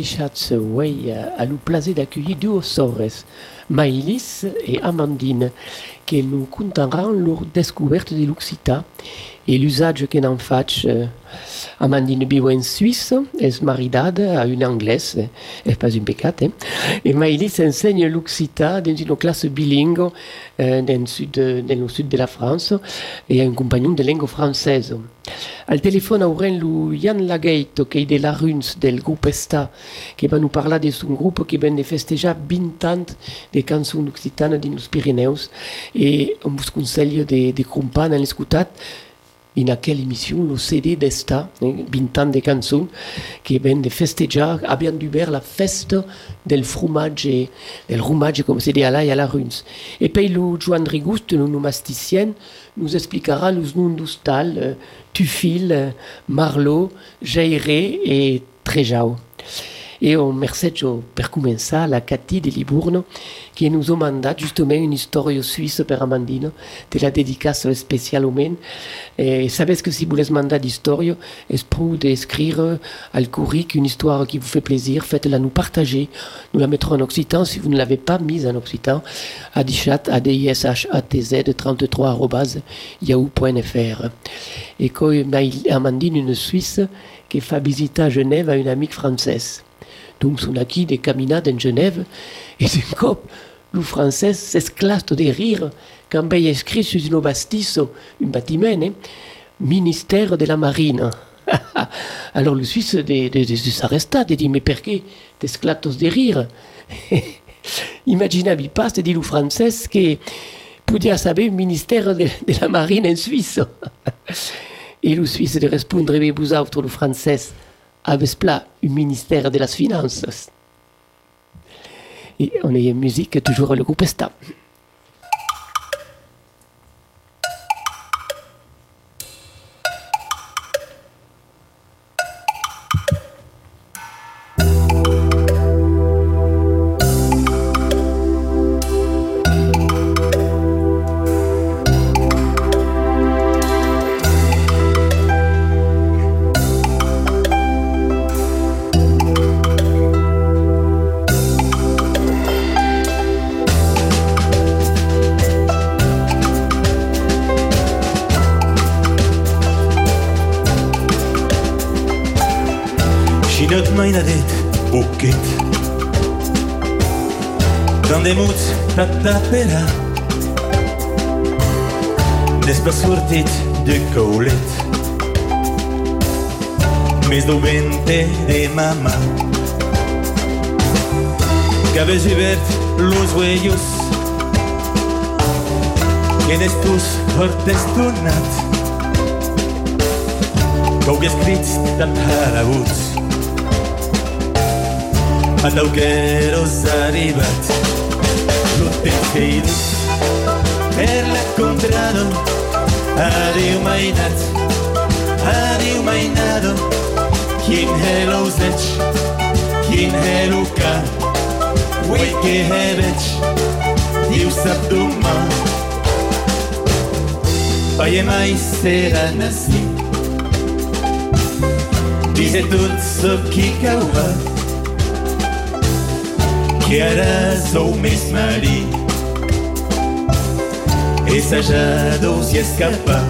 Bien, Alichatz, oui, à nous placer d'accueillir deux sores, Maïlis et Amandine, qui nous conteront leur découverte de l'Occita et l'usage qu'en en fait. Amandine viu en Suisse, est maridada à une anglaise, et pas une pécate. Hein? Et enseigne l'Occita dans une classe bilingue euh, dans, le sud, de la France et a un compagnon de langue française. Al téléphone aurem lu Yann Lagate, qui est de la Runs, del groupe Esta, qui va nous parler de son groupe qui vient de festejar 20 ans de chansons occitanes dans les Pyrénées et on vous conseille de, de dans l'escutat in aquella émission le CD d'esta, eh, 20 ans de canzoni, che venne festeggiare, abbiamo duver la festa del fromage, del fromage come si dit à la et à la runs. Et puis le Joan Rigust, le masticien, nous expliquera les noms d'ustal, euh, Tufil, euh, Marlot, Jairé et Trejao. Et on merceggio per commencer la Cathy de Libourno qui nous a mandat justement une histoire suisse per Amandino de la dédicace spéciale au men. Et savez que si vous voulez mandat d'histoire, est pour d'écrire al courric une histoire qui vous fait plaisir, faites-la nous partager. Nous la mettrons en occitan si vous ne l'avez pas mise en occitan à dichat a d i s h a t z 33 yahoo.fr. Et quand Amandine, une Suisse, qui fait visiter à Genève à une amie française. Donc, son acquis des caminades en Genève, et d'un cop, le français s'esclate de rire quand il écrit sur une bastisse, un bâtiment, hein, ministère de la marine. Alors le Suisse s'arrêta, de dire, mais pourquoi t'esclates de rire Imaginez pas, c'est dit le français, que pouvait savoir ministère de, de, la marine en Suisse. Et le Suisse de répondre, mais vous autres, le français, avez plat un ministère de las Finances. Et on est musique, toujours le groupe Esta. trapera Despre sortit de coulet Mes dovente de mama. Que Cabeça givet los huellos. Tienes tus fortes tornat Que hauria escrits desapareguts Atau que eros arribat Teixeiros per l'encontrado Adiu mainat Adiu mainado Quin hello zech. Quin hello ka Wei que hebech Diu sap duma Paie mai serà nasci Dice tot so qui cauva que ara sou més marí Essajados e escapa.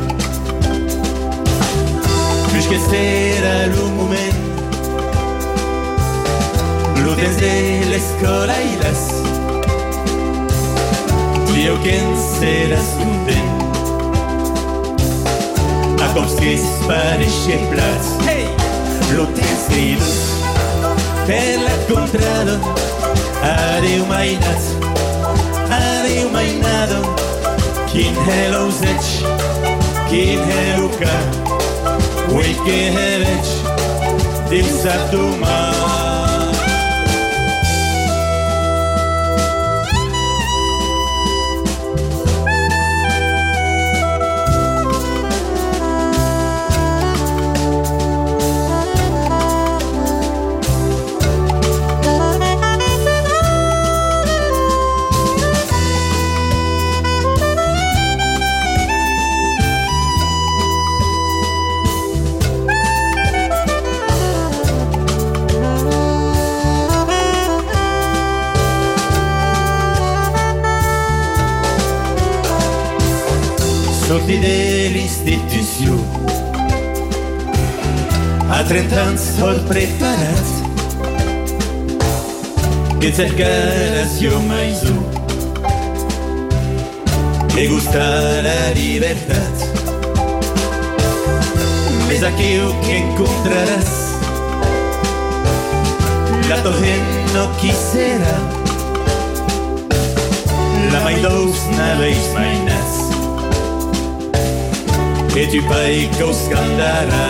Plus que serà el moment. Lo temps de l'escola i les Dieu que en seràs content A cops que es pareixen plats. Hey! Lo temps de per la contrada. Adiu mainat, adiu mainado. Quin hello Kínhello zecs, kínhello ká, új kínhellecs, tisztát dumál. Sorti de l'institució. A 30 anys tot preparat que cercaràs jo mais un que gustar la libertat. Més aquí o que encontraràs la torre no quisera la mai dolç naveis mai nas que tu pai coscandarà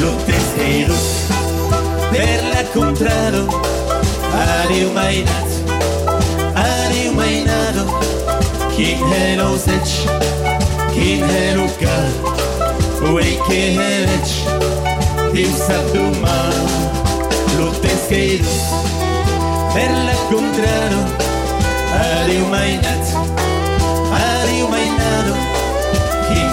lo testero per la contraro. Adiu mai nat. Adiu mai nado kin hello sech kin hello ka. Uei que helech Dim satuma Lo tesqueiros Per la contraro. Adiu mai nat. Adiu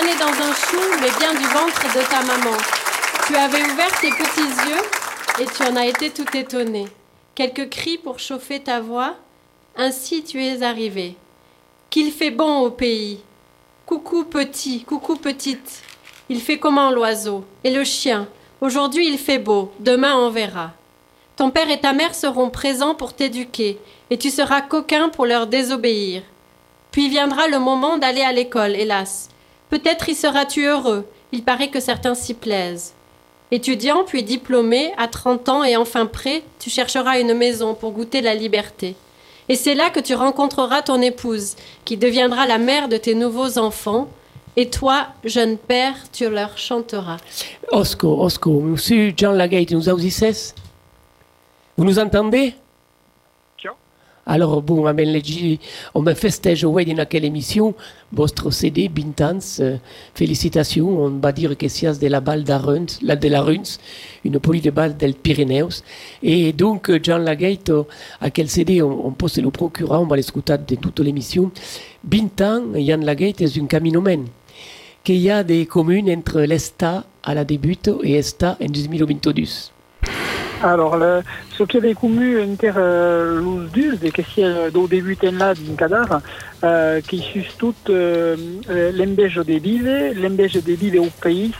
Dans un chou, mais bien du ventre de ta maman. Tu avais ouvert tes petits yeux et tu en as été tout étonné. Quelques cris pour chauffer ta voix, ainsi tu es arrivé. Qu'il fait bon au pays. Coucou petit, coucou petite. Il fait comment l'oiseau Et le chien Aujourd'hui il fait beau, demain on verra. Ton père et ta mère seront présents pour t'éduquer, et tu seras coquin pour leur désobéir. Puis viendra le moment d'aller à l'école, hélas. Peut-être y seras-tu heureux, il paraît que certains s'y plaisent. Étudiant puis diplômé, à 30 ans et enfin prêt, tu chercheras une maison pour goûter la liberté. Et c'est là que tu rencontreras ton épouse, qui deviendra la mère de tes nouveaux enfants, et toi, jeune père, tu leur chanteras. Osco, Osco, monsieur Jean Lagate, nous audices Vous nous entendez? Alors, bon, on leggi, on me festeja ouais dans quelle émission, votre CD, Bintans, euh, félicitations, on va dire que c'est de la balle d'Aruns, la de la Runs, une poly de balle del Pyrénéos. Et donc, Jean Lagate, à quel CD on, on peut se le procurer, on va l'écouter de toute l'émission. Bintan, Jan Lagate, est un caminomen qu'il y a des communes entre l'Esta à la début et Esta en 2022. Alors, le, des communes inter euh, los dus, de euh, do débuten là d'un cadavre, euh, qui sus tout euh, l'embège des vives, l'embège des vives au pays,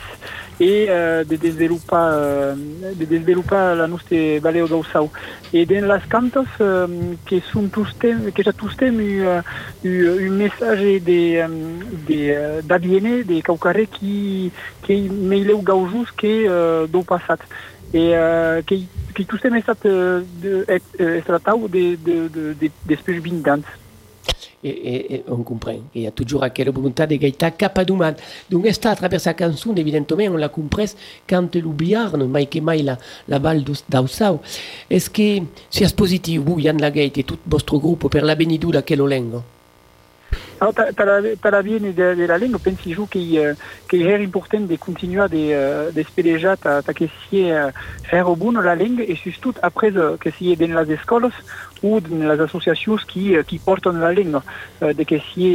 et euh, de développer, euh, de la nostra Valeo d'Ossau. Et dans les cantos, euh, qui sont tous thèmes, que j'ai tous thèmes eu, euh, eu, un message euh, euh, d'Abiene, des Caucaré qui, qui euh. Et euh, qui, qui tous thèmes estat, euh, de, de, de, de, d'espèces bindants. Et, et, et on comprend qu'il y a toujours aquella volonté de gaita cap a. Donc, esta, à travers sa chanson, évidemment, on la compresse quand l'oubliarne, mai que mai la, la balle d'Aussau. Est-ce que, si c'est positif, vous, Yann Lagate et tout votre groupe, per la benidou d'aquella lengo? Alors, per la viene de, de la lingua, pensi giù che, uh, che è importante di continuare di, uh, di spelegiare ta, ta che si è uh, faire buono la lingua e soprattutto après uh, che si è nelle scuole o nelle associazioni che, uh, che portano la uh, de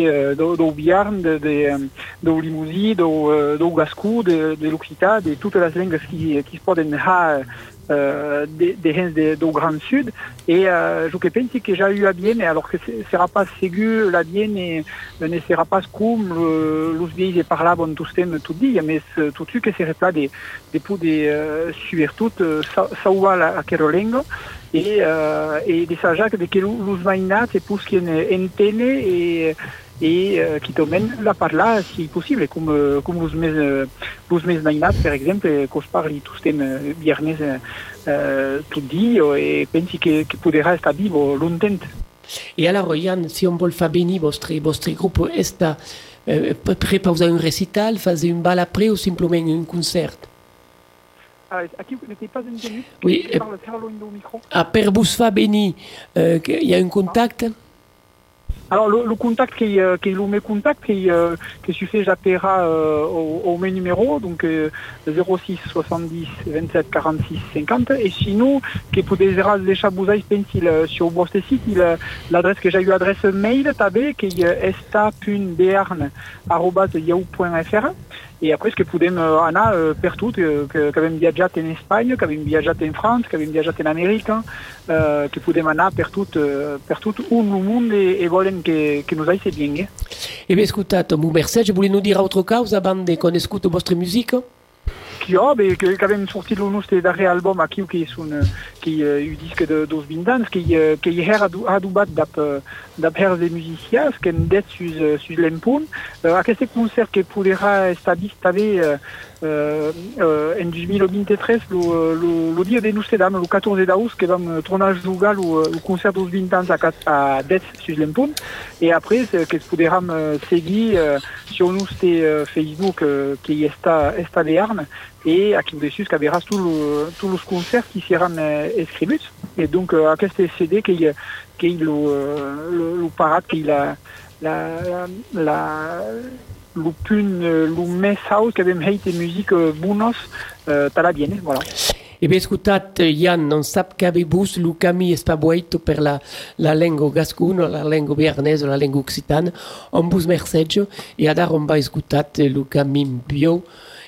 uh, do, Biarn, de, de, do Limousin, do, Gascou, de, de l'Occità, de tutte le lingue qui, qui portano a euh, des, des de, do Grand Sud. Et euh, je pense que j'ai eu à bien alors que ce sera pas ségur la bien et ne sera pas comme los vieilles par là bon tout thème tout dit mais tout que serait pas des des pour des euh, surtout ça ça va la Carolingo et euh, et des sajac de que los mainat et pour ce qui entene et et euh, qui t'emmène là par là si possible comme euh, comme vous mes euh, vous mainat par exemple que je parle tous thème viernes euh, tout dit et pensi que que pourra rester vivo longtemps. Et alors, Yann, si on veut faire bénir votre, votre groupe, est euh, pour un récital, faire une balle après ou simplement un concert? Ah, Oui, À Per Bousfa Béni, il y a un contact? Alors le, contact qui est qui est contact qui euh, qui suffit euh, au, au numéro donc euh, 06 70 27 46 50 et sinon qui des chabouzailles pencil euh, sur votre site euh, l'adresse que j'ai eu adresse mail tabé qui est esta.bearn@yahoo.fr et après ce que podem euh, anar euh, per tot, euh, que, que avem viatjat en Espanya, que avem viatjat en France, que avem viatjat en Amèrica, eh, que podem anar per tot, eh, per tot un món e, e volen que, que nos aille bien. Eh? E bé, escoltat, mon mercè, je voulais nous dire autre causa abans de qu'on écoute votre musique Qui a, ben, que, que avem sortit el nostre darrer album aquí, que és un, eh, qui uh, un disque de, dos vintans, qui, uh, qui her adu, adubat d'ap, d'ap hers de musicians, que en det sus, uh, sus l'empun. Uh, aquest concert que vist també uh, uh, uh, en 2023, lo, lo, lo dia de dame, lo 14 d'agost, que vam tornar a jugar lo, lo concert dos vintans a, cat- a det sus l'empun. Et après, que podrem uh, seguir uh, sur nostre uh, Facebook, uh, qui està, està de et aquí dessus que veràs tous le, tous els concerts qui seran eh, escrits et donc euh, aquest CD que il que il lo, lo, lo parat que il a la la, la que euh, tala bien eh, voilà. E bé, escoltat, Jan, non sap que avebus lo camí espabueito per la, la lengua gascuna, la lengua bearnesa, la lengua occitana, on bus merceggio, e adar on va escoltat lo camí bio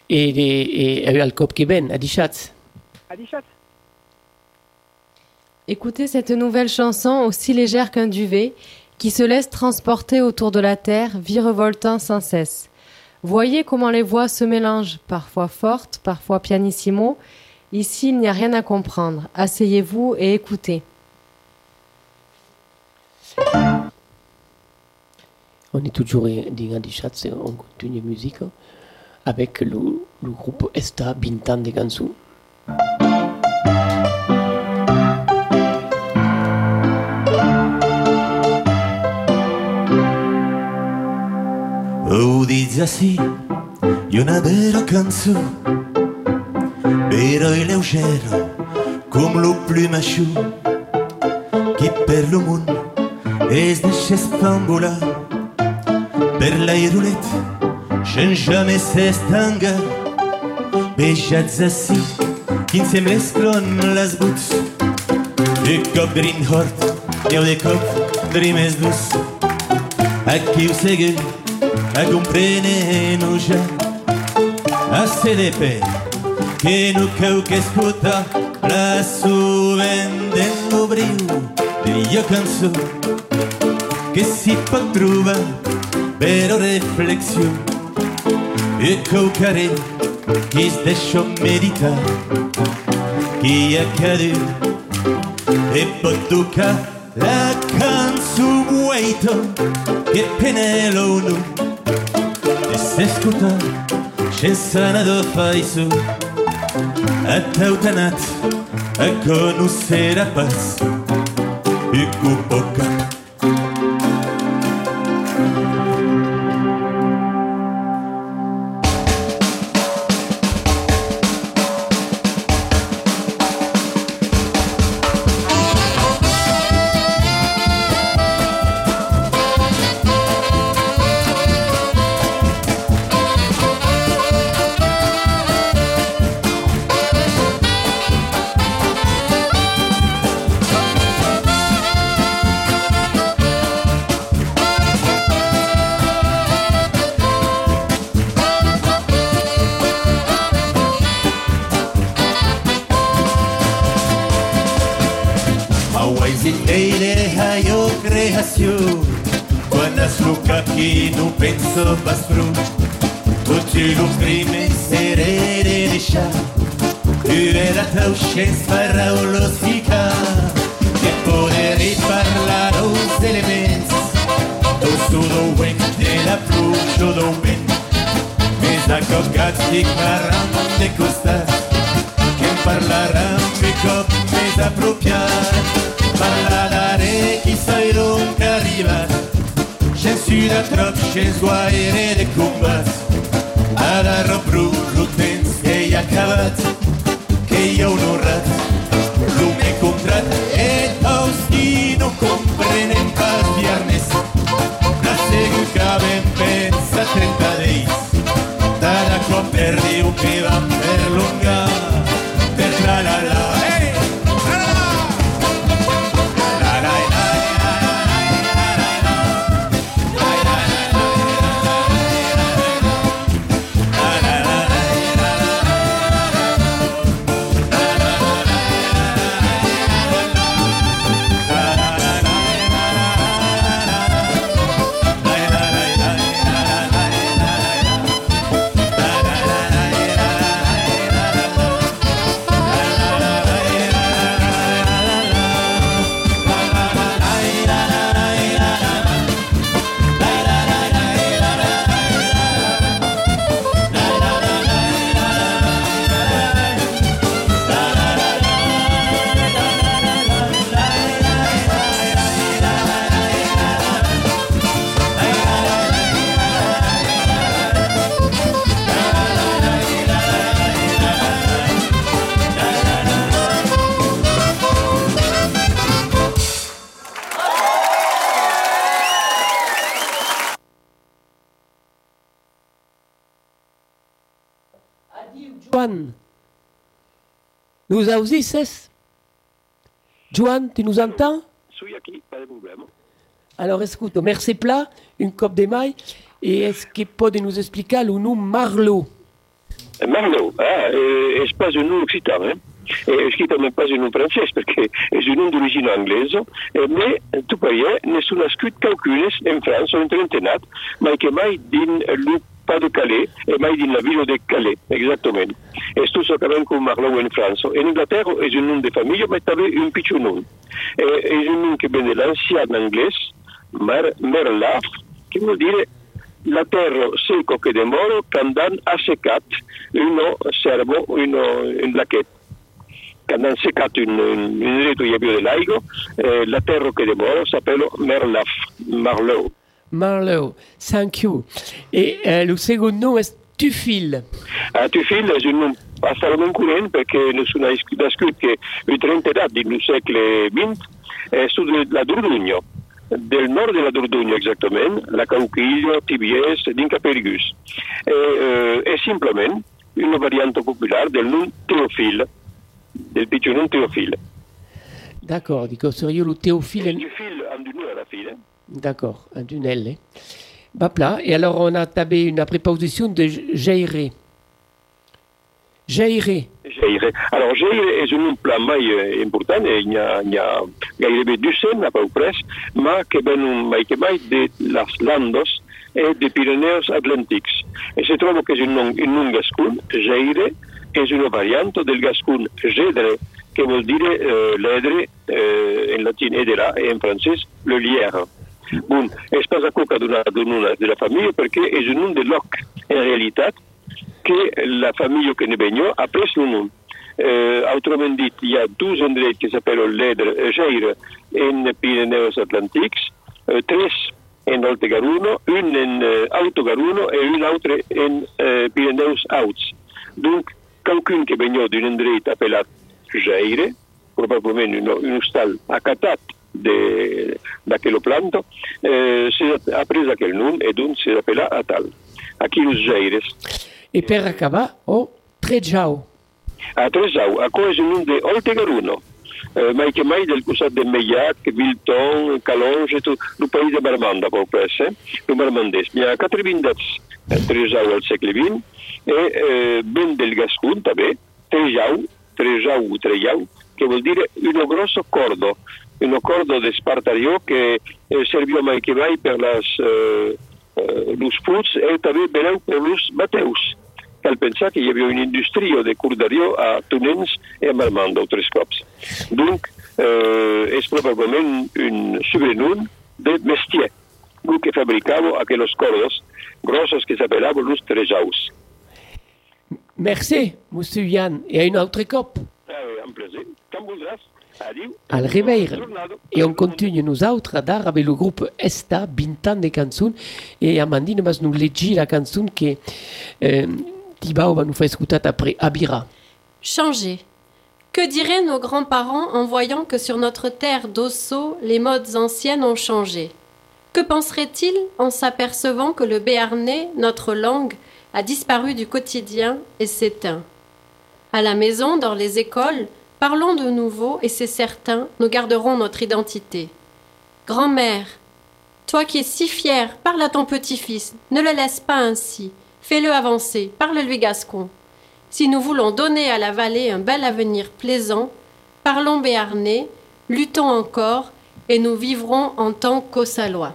e, e, e al cop que ven, a dixats. Écoutez cette nouvelle chanson aussi légère qu'un duvet qui se laisse transporter autour de la terre, virevoltant sans cesse. Voyez comment les voix se mélangent, parfois fortes, parfois pianissimo. Ici, il n'y a rien à comprendre. Asseyez-vous et écoutez. On est toujours dixats, et on continue musique avec le, le groupe Esta Bintan de Gansu. Ho diz assim, e una vera canzone, vero e leggero, come lo plumacho, che per lo mondo es deixa spambola, per la roulette, sans jamais s'estanga, beijats assim, que se mesclam las boots, de cop drin hort, eu de cop drimes dus, aqui o segredo, a comprene já a CDP que no cau que escuta la subendendo brilho de io cançó que si pot trobar però reflexió e caucaré qui es deixa meditar qui ha cadet e pot tocar la cançó mueito che penelo nu e s'escuta sense nada faiso a tautanat a conocer a pas e cupoca de costa che parlarà più cop e d'appropriar parlare chi sai non arriva c'è su da trop c'è sguaire de combat ad arrobru l'utens che ha cavat che io non rat lume contrat e tosti non comprenen pas viernes. La seguca ben pensa trenta per lunga, nous aussi cesse. Joan, tu nous entends? Pas de problème. Alors escuto, merci plat, une coupe de maille, et est-ce que peut nous expliquer le nom Marlowe Marlowe, ah, eh, è pas un nom occitan, eh? È scritto même pas un nom francese perché è un nom d'origine anglaise, eh, mais tu parier, nessun ha scritto qualcunes in Francia, un trentenat, ma che mai din lu pas de Calais, e mai din la ville de Calais, exactement. E sto sacament con Marlowe in Francia. In Inghilterra è un nom de famiglia, ma també un piccolo nom. Eh, è un nom che viene l'ancien anglais, mer, merlaf, che vuol dire la terra secco che demoro quando han assecat uno servo, uno un lachet. Quando han seccato un, un, un reto di dell'aigo, eh, la terra che demoro s'appelle merlaf, marlowe. Marlowe, thank you. Et euh, le second nom est Tufil. A Tufil è un nome assolutamente perché nessuno ha scritto il 30 dati del secolo XX è sulla Dordogne, del nord della Dordogne esattamente, la Cauquillo, TBS, d'Inca Perigus. E, eh, è semplicemente una variante popolare del nome Teofil, del piccolo nome Teofil. D'accord, dico, le Théophile. Tufil ha due alla fine. D'accord, un tunnel. eh. Bah, plat. Et alors on a tabé une préposition de Jairé. Jairé. Jaire. Alors, Jaire és un pla mai eh, important, e hi ha, hi ha gairebé 200, a peu pres, ma que ven un mai que mai de les Landos e de Pirineus Atlàntics. E se troba que és un nom, un nom gascun, Jaire, és una variant del gascun Gedre, que vol dire eh, en latin edera e en francès le lierre. Bon, és pas a coca d'una d'una de la família perquè és un nom de loc. En realitat, que la famille que ne bagnò ha preso un nom. Eh, autrement dit, il y a 12 endroits qui s'appellent l'Edre, eh, Geire en Pirineus Atlantics, eh, tres en Alto Garuno, un en eh, Alto Garuno e un altre en eh, Pirineus Alts. Donc, qualcun que bagnò d'un endret appellat Geire, probabilment un, un hostal acatat d'aquello planto, eh, si ha preso aquel nom e donc si appella Atal. Aquí los Geires. Et per acabar, oh, Trejau. a Tresau, a cosa un de Oltegaruno, eh, mai che mai del costat de Meillac, Vilton, Calonge, tu, il paese de Marmanda, per presse, il marmandès. Mi ha quatre vindats a Tresau al segle XX, e eh, ben del Gascun, també, Trejau, Trejau, Trejau, che vuol dire uno grosso cordo, uno cordo de Spartario che eh, serviò mai che mai per las, eh, los foods e també beneu per los bateus. cal pensar que hi havia una indústria de corderia a Tunens i a Marmanda, tres cops. Donc, eh, és probablement un sobrenom de mestier, el que fabricava aquells cordos grossos que s'apelaven los trejaus. Merci, monsieur Yann. Et à une autre cop. Eh, un plaisir. Voldràs. Al Ribeira. Et on continue nous autres d'art avec le groupe Esta, Bintan de cançons. Et Amandine va nous lire la chanson que euh, Tibao va nous faire écouter après Abira. Changer. Que diraient nos grands-parents en voyant que sur notre terre d'Osso, les modes anciennes ont changé? Que penseraient-ils en s'apercevant que le béarnais, notre langue, a disparu du quotidien et s'éteint? À la maison, dans les écoles, parlons de nouveau et c'est certain, nous garderons notre identité. Grand-mère, toi qui es si fière, parle à ton petit-fils, ne le laisse pas ainsi, fais-le avancer, parle-lui gascon. Si nous voulons donner à la vallée un bel avenir plaisant, parlons béarnais, luttons encore, et nous vivrons en tant qu'Ossalois.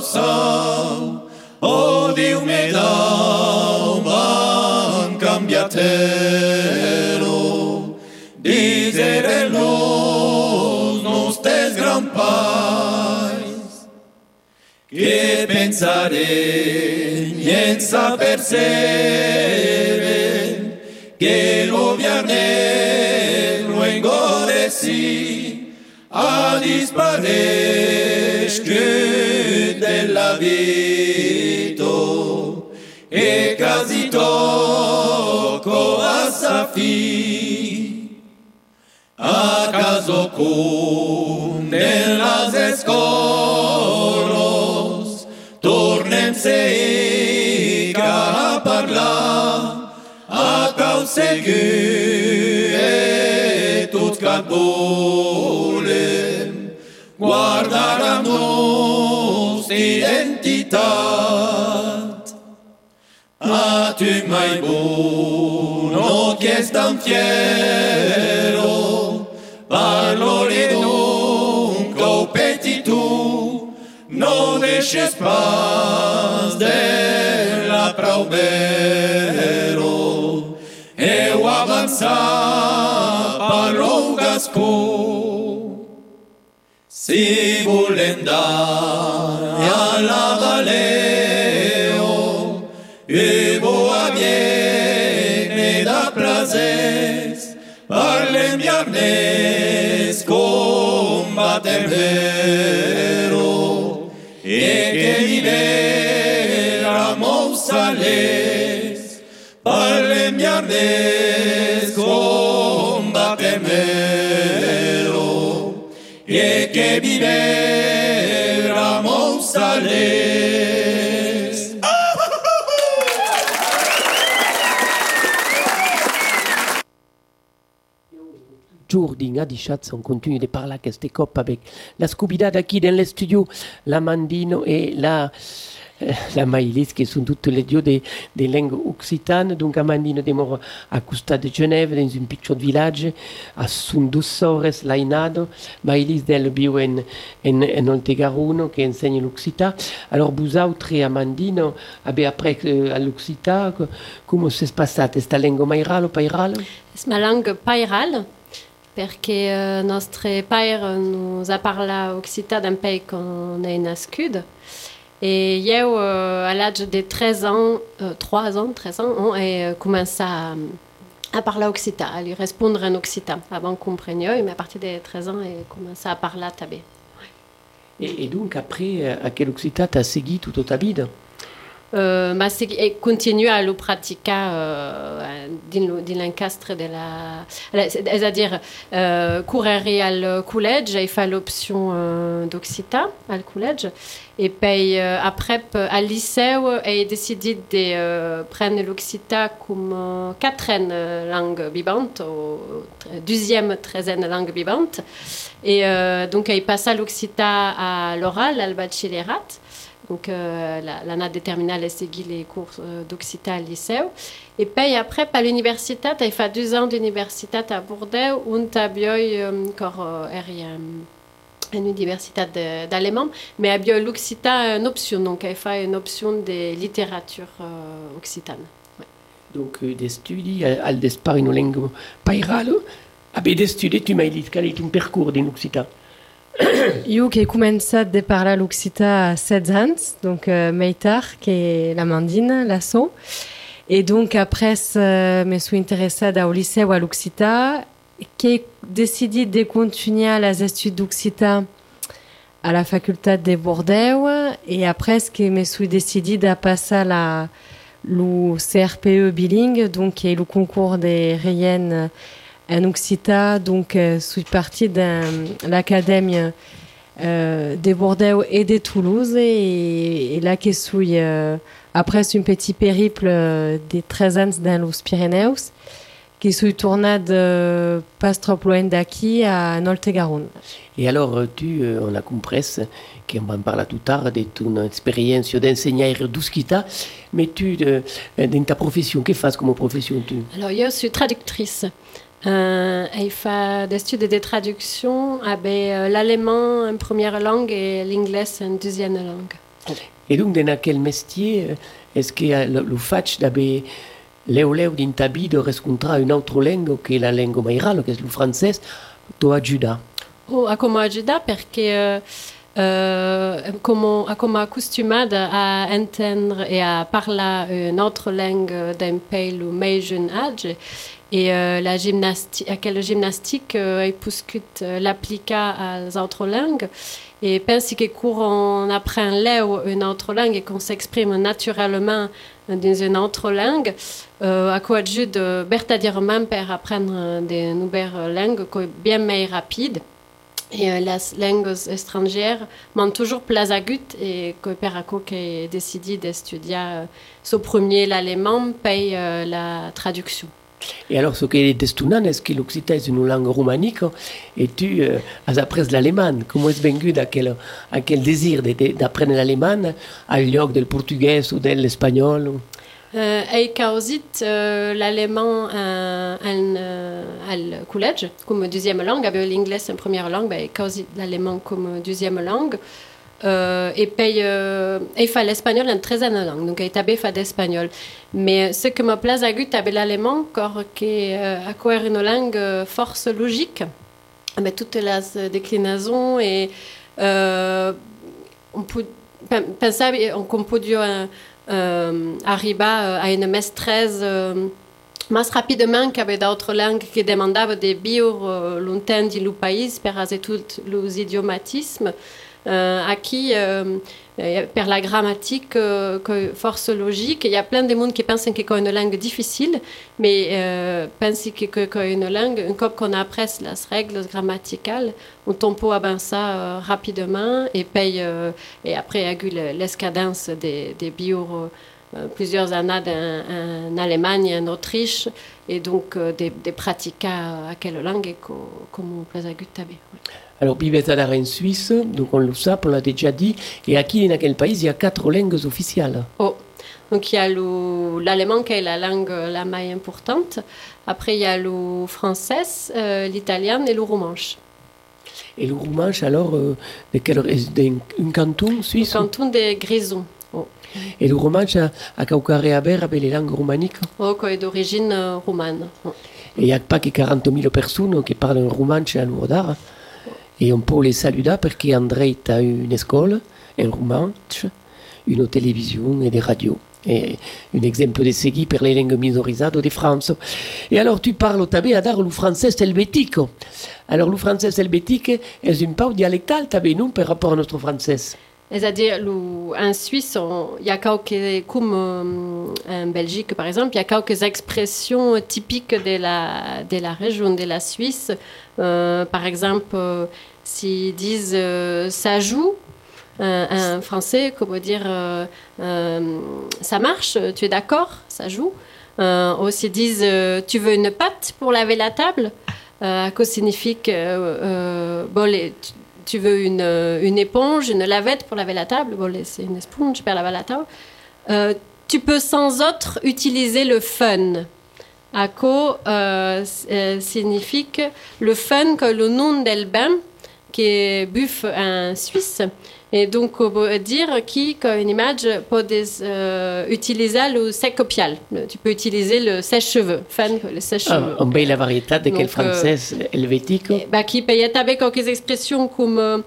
Modos d'ossau, o Diu me dau van cambiatero, disere los nostres gran pais, che pensare nienza per se, che lo viarne lo engoresi, a disparesc della vito, e quasi tocco a sa fi. A caso con nelle escolos, tornem-se a parlar, a causa e tots que volem guardar la nostra identitat. A tu mai buono che è tan fiero, parlore dunque o petit tu, non deixes pas della praubero, eu avançar parlo gascon. Si volem dar Alabaleo, oh, Evo a viene da plazes, parle viernes combate vero, e que vive Ramos Sales, parle viernes combate vero, e que vive Jordi Adichatz, on continue de parler avec cette cop avec la Scubida qui dans le studio, la Mandino et la, euh, la Maïlis, qui sont toutes les dieux des, langues occitanes. Donc, à Mandino, demore à Costa de Genève, dans un petit village, à Sundussores, Lainado. Maïlis del bio en, en, en Oltegaruno, qui enseigne l'occitan. Alors, vous autres, à Mandino, avez après euh, à l'occitan, comment s'est passé cette langue maïrale ou païrale? C'est ma langue pairale, perché euh, nostre père nous a parlé occitan d'un pays qu'on est nascud. Et eu, euh, à l'âge de 13 ans, euh, 3 ans, 13 ans, on a commencé à, à parler occitan, à lui répondre en occitan. Avant qu'on comprenne, mais à partir de 13 ans, a commencé à parler tabé. Et, donc, après, euh, à quel occitan t'as seguit toute ta vie? Ma segui- e continue a lo praticar din, l'encastre de la... C'est-à-dire, euh, courir al collège, et fait l'option euh, d'Occita al collège. Et puis, euh, après, p- al lycée, j'ai décidé de euh, prendre l'Occita comme quatrième langue vivante, ou deuxième, treizième langue vivante. Et donc, j'ai passé l'Occita à l'oral, al baccalauréat. Donc, euh, la- l'année de terminale, les cours euh, d'Occitan au lycée. Et puis après, à l'université, j'ai fait deux ans d'université à Bordeaux, où j'ai eu encore euh, une université d'allemand, mais j'ai eu l'Occitan une option, donc j'ai fait une option de littérature euh, occitane. Donc, des studi al, al despar in langue pairale. Abe des studi, tu m'as dit quel est ton parcours din l'Occitan Io che començat de parlar l'occità a 16 ans, donc euh, meitar, qui est la mandine, l'asso. Et donc après, euh, me suis intéressée au lycée ou à l'occità, qui ai décidé de continuer les études d'occità à la faculté de Bordeaux. Et après, ce que me suis décidé de passer à la, le CRPE bilingue, donc qui est le concours des Riennes en Occita, donc je suis partie de l'académie euh, de Bordeaux et de Toulouse et, et là je suis euh, après un petit périple de 13 ans dans les Pyrénées qui suis tournée de pas trop loin d'ici à Nolte-Garonne. Et alors, tu, euh, on a compris qu'on va en parler tout tard de ton expérience d'enseigner d'Uskita, mais tu, de, dans ta profession, que fais comme profession tu? Alors, je suis traductrice. Euh, il fait des études de traduction avec euh, l'allemand en première langue et l'anglais en deuxième langue. Et donc, dans quel métier est-ce que le, fait d'avoir l'euleu din ta de rencontrer une autre langue que la langue maïrale, que est le français, t'o ajuda? Oh, a come ajuda perché uh, come, a come accostumada a entendre et à parler une autre langue d'un pays ou mai jeune âge et euh, la gymnastique, à quelle gymnastique euh, est puscut euh, autres langues et pense que quand on apprend une autre langue et qu'on s'exprime naturellement dans une autre langue, euh, à quoi de verdaderement pour apprendre des nouvelles langues bien plus rapide. Et euh, les langues étrangères m'ont toujours plaisé et que per ako que décidé d'étudier euh, ce premier l'allemand paye euh, la traduction. Et alors, ce qui est destunant, est-ce que l'occitan est une langue romanique et tu euh, as appris l'allemand Comment est-ce venu à quel, à quel désir d'apprendre l'allemand à lieu du portugais ou de l'espagnol euh, et causit euh, l'allemand euh, au collège comme deuxième langue, avec l'anglais en première langue, ben, causit l'allemand comme deuxième langue? Euh, et puis euh, il fait l'espagnol en treizième langue, donc il a fait d'espagnol. Mais ce que me plaît à Gut, c'est l'allemand, car qui euh, une langue euh, force logique, avec toutes les déclinaisons et euh, on peut penser qu'on peut euh, euh, arriver à une maîtrise euh, plus rapidement qu'avec d'autres langues qui demandaient des bio euh, longtemps du pays, pour tous les idiomatismes. Euh, à qui, euh, euh, la grammatique, que force logique, il y a plein de monde qui pensent que c'est une langue difficile, mais euh, pensent que c'est une langue, fois qu'on apprend les règles grammaticales, on tombe avancer euh, rapidement et paye, et après, il y a l'escadence des, des bio plusieurs années en, en, Allemagne, en Autriche, et donc euh, des, des pratiques à, quelle langue, comme on peut alors, Bibetadar en Suisse, donc on le sait, on l'a déjà dit, et aquí, dans quel pays, il y a quatre langues officielles? Oh, donc il y a l'allemand qui est la langue la plus importante. Après, il y a le français, euh, l'italien et le romanche. Et le romanche, alors, euh, de quel, d'un canton suisse? Un canton de Grison. Oh. Et le romanche a, a caucaré à ver avec les langues romaniques Oh, qui est d'origine euh, romane. Oh. Et il n'y a pas que 40 000 personnes qui parlent romanche à Lourdar. Et on peut les saluer parce qu'André a une école, un romanche, une télévision et des radios. Et un exemple de segui pour les langues minorisées de France. Et alors tu parles tabé à dar le français helvétique. Alors le français helvétique est une part dialectale tabé nous par rapport à notre français. C'est-à-dire, en Suisse, il y a quelques, comme euh, en Belgique par exemple, il y a quelques expressions typiques de la, de la région de la Suisse. Euh, par exemple, euh, s'ils disent ça joue, euh, en français, comment dire ça marche, tu es d'accord, ça joue. ou s'ils disent tu veux une pâte pour laver la table, quoi signifie que bon, les, tu, veux une, une, éponge, une lavette pour laver la table, bon, c'est une éponge pour laver la table. Euh, tu peux sans autre utiliser le fun. ACO euh, signifie que le fun, que le nom del bain, qui est buff en Suisse. Et donc, on peut dire qui, comme une image, peut euh, utiliser le sec-copial. Tu peux utiliser le sèche-cheveux, fan, le sèche-cheveux. Ah, on paye la variété de quel français euh, helvétique bah, Qui paye avec quelques expressions comme euh,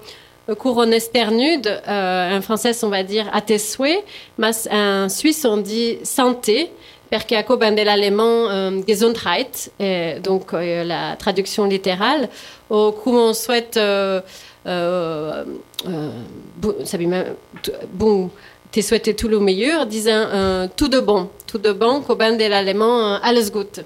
couronne esternude. Euh, en français, on va dire à tes souhaits. Mais en Suisse, on dit santé. Perché a ben de l'allemand euh, Gesundheit, et donc euh, la traduction littérale, au coup on souhaite euh, euh, bon, bon te souhaiter tout le meilleur, disant tout de bon, de bon, qu'au ben de l'allemand, alles gut.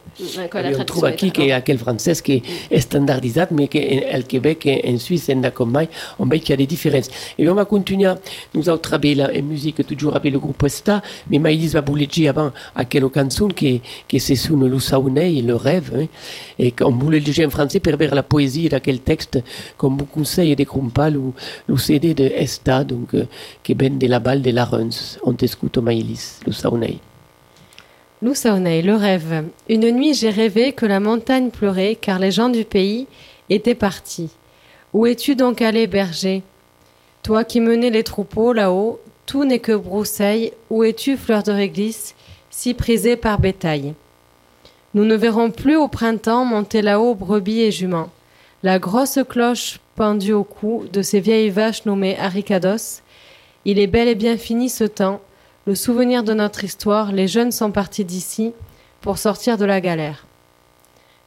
On trouve aquí que aquel francès qui est standardisé, mais qu'au Québec et en Suisse, en Dacomai, on voit qu'il y a des différences. Et on va continuer, nous avons travaillé en musique toujours avec le groupe Esta, mais Maïlis va vous dire avant à quelle chanson qui, qui c'est sous le Saunei, le rêve, hein, et qu'on voulait le en français pour voir la poésie de quel texte, comme vous conseille des Krumpal ou le CD de Esta, donc, euh, qui est ben de la balle de la Runs. On t'écoute Maïlis, le Saunei, le rêve. Une nuit, j'ai rêvé que la montagne pleurait car les gens du pays étaient partis. Où es-tu donc allé, berger? Toi qui menais les troupeaux là-haut, tout n'est que broussailles. Où es-tu, fleur de réglisse, si prisée par bétail? Nous ne verrons plus au printemps monter là-haut brebis et juments. La grosse cloche pendue au cou de ces vieilles vaches nommées aricados. Il est bel et bien fini ce temps, le souvenir de notre histoire, les jeunes sont partis d'ici pour sortir de la galère.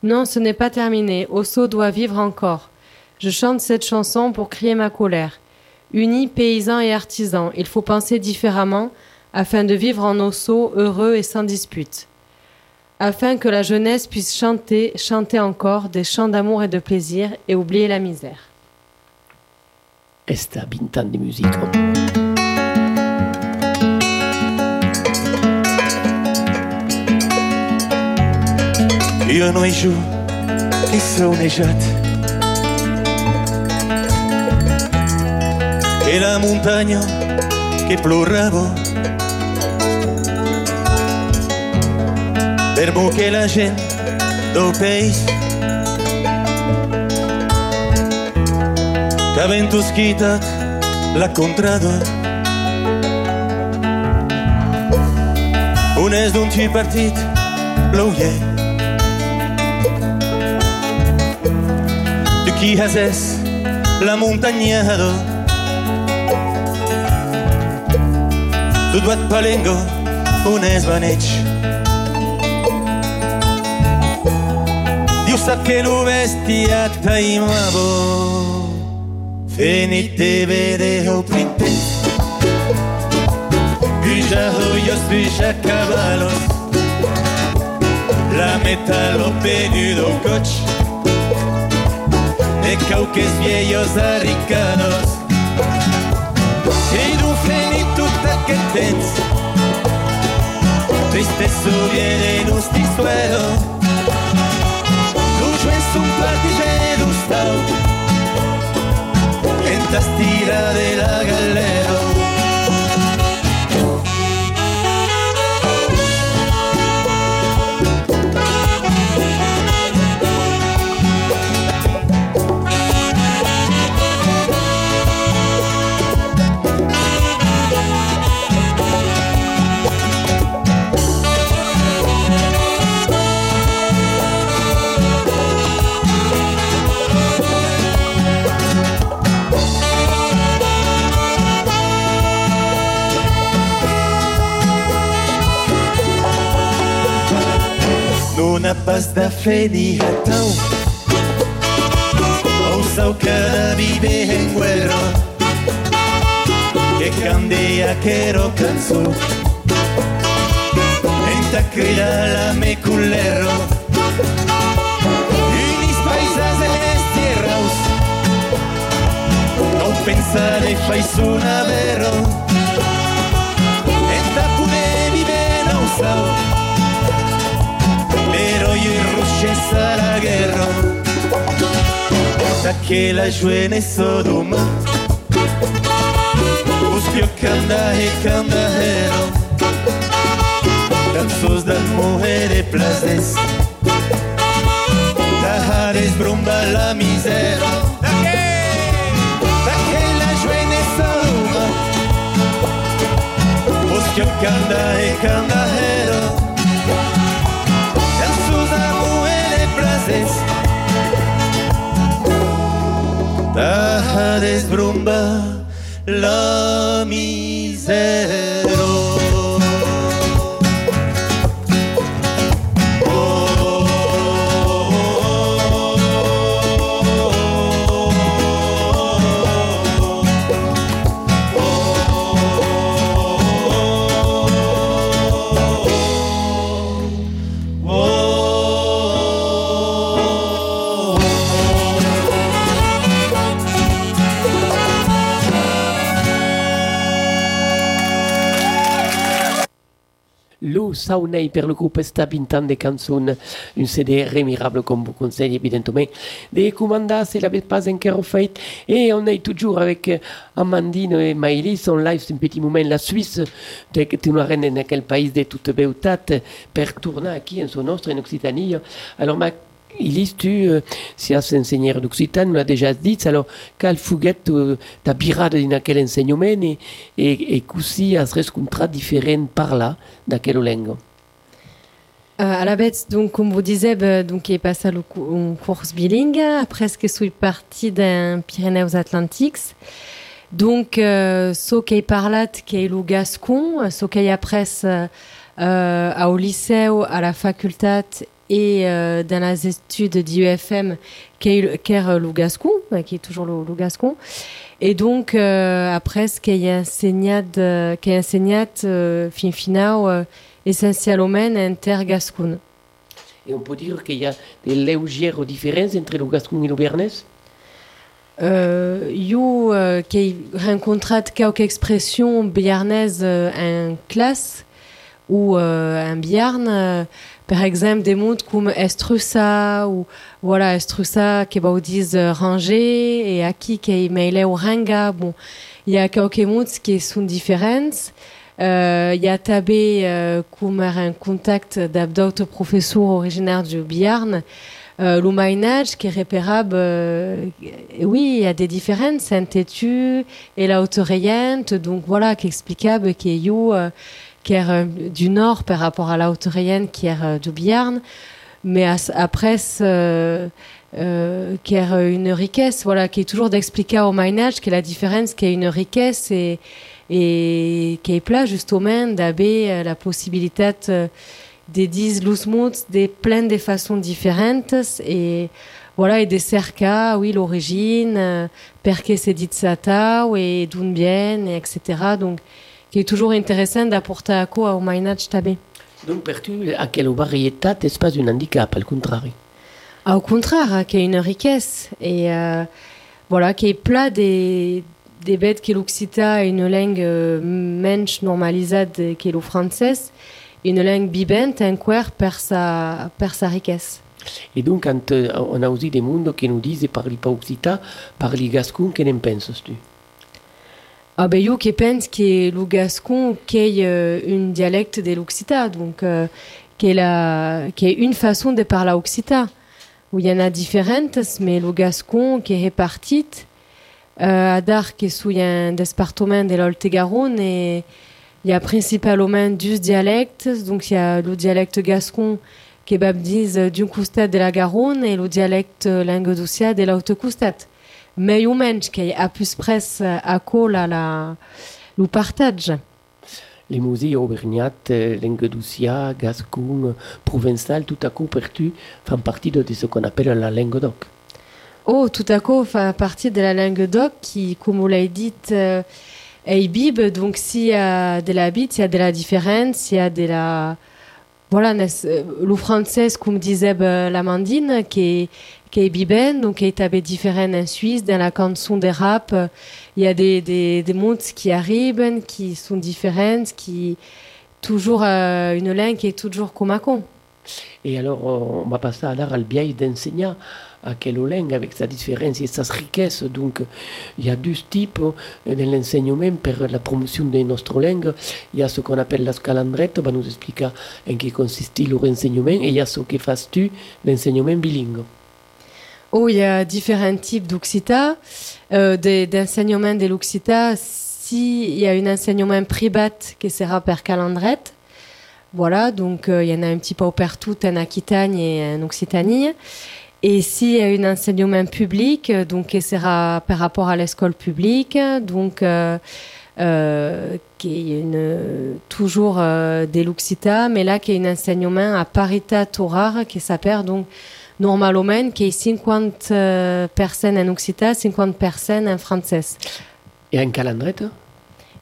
Non, ce n'est pas terminé, Osso doit vivre encore. Je chante cette chanson pour crier ma colère. Unis, paysans et artisans, il faut penser différemment afin de vivre en Osso heureux et sans dispute. Afin que la jeunesse puisse chanter, chanter encore des chants d'amour et de plaisir et oublier la misère. Io no hi giù che saunejat e la muntagna che plorava per che la gente do país. Che avendo schitat l'ha contrado un es d'un ci partit qui rasaient la montagnada Tu doit palengo un esbaneig Diu sap que no vestia taimavo Feni te vede o oh printe Bija hoyos, bija caballos. La metalope nudo coche cauques viejos arricanos y un plenitud que tens triste viene en un suelo tu es un partigiano gustavo en tira de la galera La tapas da ferihatão Ouça o caribe recuerdo em Que candeia quero canso Enta la me culero. Unis paisas estierraus Não pensare faz um avero. Che la joie Sodoma Uspio canda e candahero Canções das mujeres plazes Da hares brumba la misera Da Da Uspio canda e Deja desbrumba la miseria Saunei per le groupe sta pintant des chansons, un CD remirable comme vous conseille évidemment. Des commandas, c'est la pas encore fait. Et on est toujours avec Amandine et Maïlis on live un petit moment la Suisse, de tu reine dans quel pays de toute beauté, per tourner ici en son nostre en Occitanie. Alors, ma Ilis, tu, euh, si as enseigné d'Occitan, nous l'a déjà dit, alors, quel fouguet euh, ta birade dans quel enseignement et, et, et così as rencontré différent par là, dans quelle langue euh, à la bête, donc, comme vous disiez, bah, donc, est passé à une course bilingue. Après, que suis parti d'un Pyrénées Atlantiques. Donc, euh, ce qui parlat, qui le gascon, ce qui après, euh, au lycée, à la faculté et euh, dans les études d'IEFM, qui est, qui est le gascon, qui est toujours le, le gascon. Et donc, euh, après, ce qui est enseigné, qui est enseigné, euh, fin final, euh, essentiellement inter-gascon. Et on peut dire qu'il y a des légères différences entre le gascon et le béarnais euh, io euh, qui rencontrat quelques expressions béarnaises euh, en classe ou euh, en biarn par exemple des mots comme estrussa ou voilà estrussa qui va dire euh, ranger et qui qui est mêlé au ranga bon il y a quelques mots qui sont différents euh, il y a tabé euh, comme un contact d'autres professeurs originaires du Biarn euh, qui est repérable euh, oui il y a des différences. Saint-Tétu et la haute donc voilà qui est explicable qui est you est euh, du nord par rapport à la haute qui est euh, du Biarn mais après euh, euh, une richesse voilà qui est toujours d'expliquer au mainage qui est la différence qui est une richesse et et qui est plat justement d'abbé euh, la possibilité euh, des 10 lousmots des pleines des façons différentes et voilà et des cercas oui l'origine euh, c'est dit sata et d'où et etc donc qui est toujours intéressant d'apporter à quoi au mainage tabé. Donc, per tu, à quelle variété n'est pas un handicap, au contraire Ah, au contraire qui est une richesse et euh, voilà qui est plat des des bêtes qui l'occita une langue euh, mensch normalisée qui est le français une langue bibente un quer per sa per sa richesse. Et donc, quand euh, on a aussi des mondes qui nous disent parli pas occitan, parli gascon, que n'en penses-tu? Ah ben qui pense qui est le gascon est euh, une dialecte de l'occita donc euh, qui est une façon de parler occita où il y en a différentes mais le gascon qui est réparti euh, à qui est un département de l'Oltegaronne et il y a principalement 12 dialectes donc il y a le dialecte gascon qui est baptise d'un costat de la Garonne et le dialecte languedocia de l'autre mais au mensch qui est à plus près à col à la le partage Les musées auvergnat, euh, Languedocia, Gascon, Provençal, tout à coup, per tu, font partie de ce qu'on appelle la langue d'oc. Oh, tout à coup, fait partie de la langue doc qui, comme vous l'avez dit, euh, est bib. Donc, s'il y a de la bite, il y a de la différence, il y a de la. Voilà, euh, le français, comme disait bah, l'Amandine, qui est, qui est biben, donc qui est tabé différent en Suisse, dans la chanson des rap. euh, Il y a des, des, des mots qui arrivent, qui sont différentes, qui. Toujours euh, une langue qui est toujours comme con. Et alors, on va passer à l'art al biais d'enseigner à quelle langue avec sa différence et sa richesse. Donc, il y a deux types de l'enseignement pour la promotion de notre langue. Il y a ce qu'on appelle la scalandrette, va nous expliquer en quoi consiste leur enseignement, et il y a ce que fais tu, l'enseignement bilingue. Oh, il y a différents types d'occita, euh, de- d'enseignement de l'occita. Si il y a un enseignement privat qui sera per calendrette, voilà, donc euh, il y en a un petit peu partout en Aquitagne et en Occitanie. Et s'il y a un enseignement public, euh, donc qui sera par rapport à l'école publique, donc euh, euh, qui est une, toujours euh, de l'occita, mais là qui est un enseignement à parité rare qui s'appelle donc normalement qui est 50 euh, personnes en occita, 50 personnes en français. Et en calendrette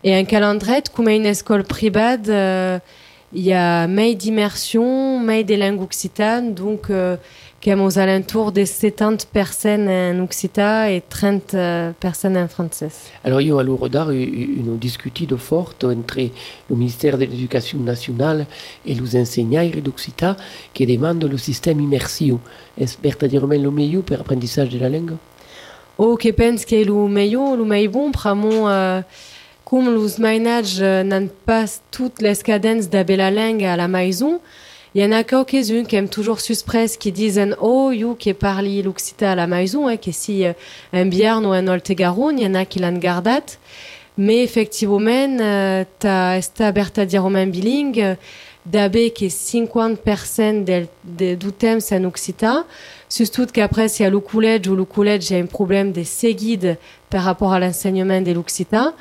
Et un calendret, comme une école privée, euh, il y a May d'immersion, May des langues occitanes, donc euh, est aux alentours de 70 personnes en occitan et 30 euh, personnes en français. Alors, io allora dar une discutito forte entre le ministère de l'Éducation nationale et les enseignants d'occitan qui demandent le système immersif. Est-ce verdaderamente le meilleur pour l'apprentissage de la langue? O che penso che lo meglio, lo meglio bon, pramo, uh, come los mainage uh, n'han pas toutes les cadences de la langue à la maison, il y en a quelques-unes qui aiment toujours suspres, qui disent oh, you qui parli l'occitan à la maison, hein, que si uh, un biarn ou un oltegaron, il y en a qui l'ont gardé. Mais effectivement, uh, ta esta berta di romain bilingue, d'abe que 50% del, de, du temps en occitan, Surtout qu'après, si à le collège ou le collège, il y a un problème de seguide par rapport à l'enseignement de l'occitan.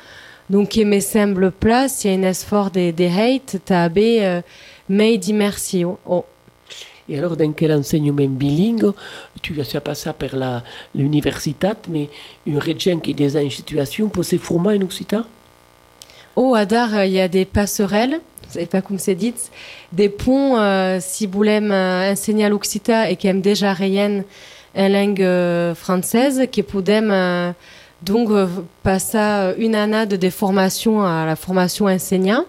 Donc, il me semble place, il y a un effort de, de hate, tabe, euh, mais d'immersion. Oh. Et alors, dans quel enseignement bilingue, tu as passé par l'université, mais une région qui est déjà en situation pour se former en occitan Oh, à Dar, il y a des passerelles c'est pas comme c'est dit, des ponts, euh, si vous voulez euh, enseigner à l'occitan et qui aiment déjà rien en langue euh, française, qui pourraient euh, donc euh, passer une année de formation à la formation enseignant,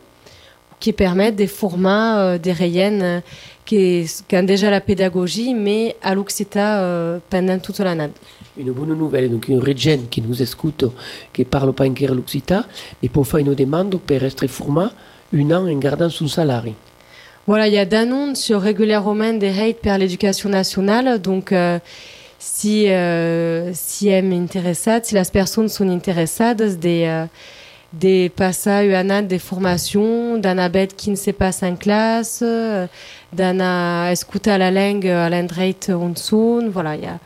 qui permettent des formats euh, des rayennes qui, qui ont déjà la pédagogie, mais à l'occitan pendant toute l'année. Une bonne nouvelle, donc une région qui nous écoute, qui parle pas encore l'occitan, et pour faire une demande pour être formé un an en gardant son salaire. Voilà, il y a d'annonces régulièrement des rates par l'éducation nationale. Donc, euh, si, euh, si elles si les personnes sont intéressées, des, euh, des passages un an des formations, bête qui ne se passe en classe, euh, d'un écouter la langue à l'endreit on. Voilà, il y a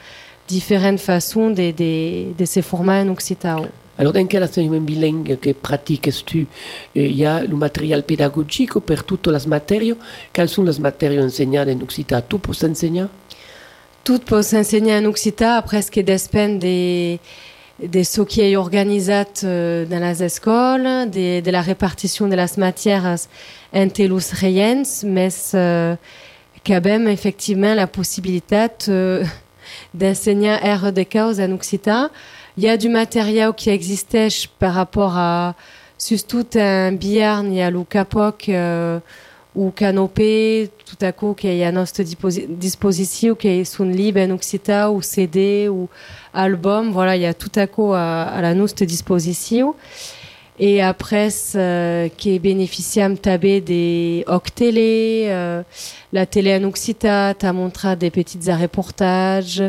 différentes façons de, de, de se former en occitan. Alors, dans quel enseignement bilingue que pratiques-tu? Il y a le matériel pédagogique pour toutes les matières. Quelles sont les matières enseignées en occitan? Tout pour s'enseigner? Tout pour s'enseigner en occitan, après ce qui dépend des, des ce qui est organisé euh, dans les écoles, de, de la répartition de las matières entre les reyens, mais euh, quand même effectivement la possibilité euh, d'enseigner RDK en occitan. Il y a du matériel qui existait par rapport à surtout un biarn, a le capoc euh, ou canopé, tout à coup qu'il y a notre disposition qui sont libres en occitan ou CD ou album, voilà, il y a tout à coup à, à la notre disposition. Et après, euh, qui est bénéficiable tabé des hoc télé, euh, la télé en occitan, t'as montré des petites reportages,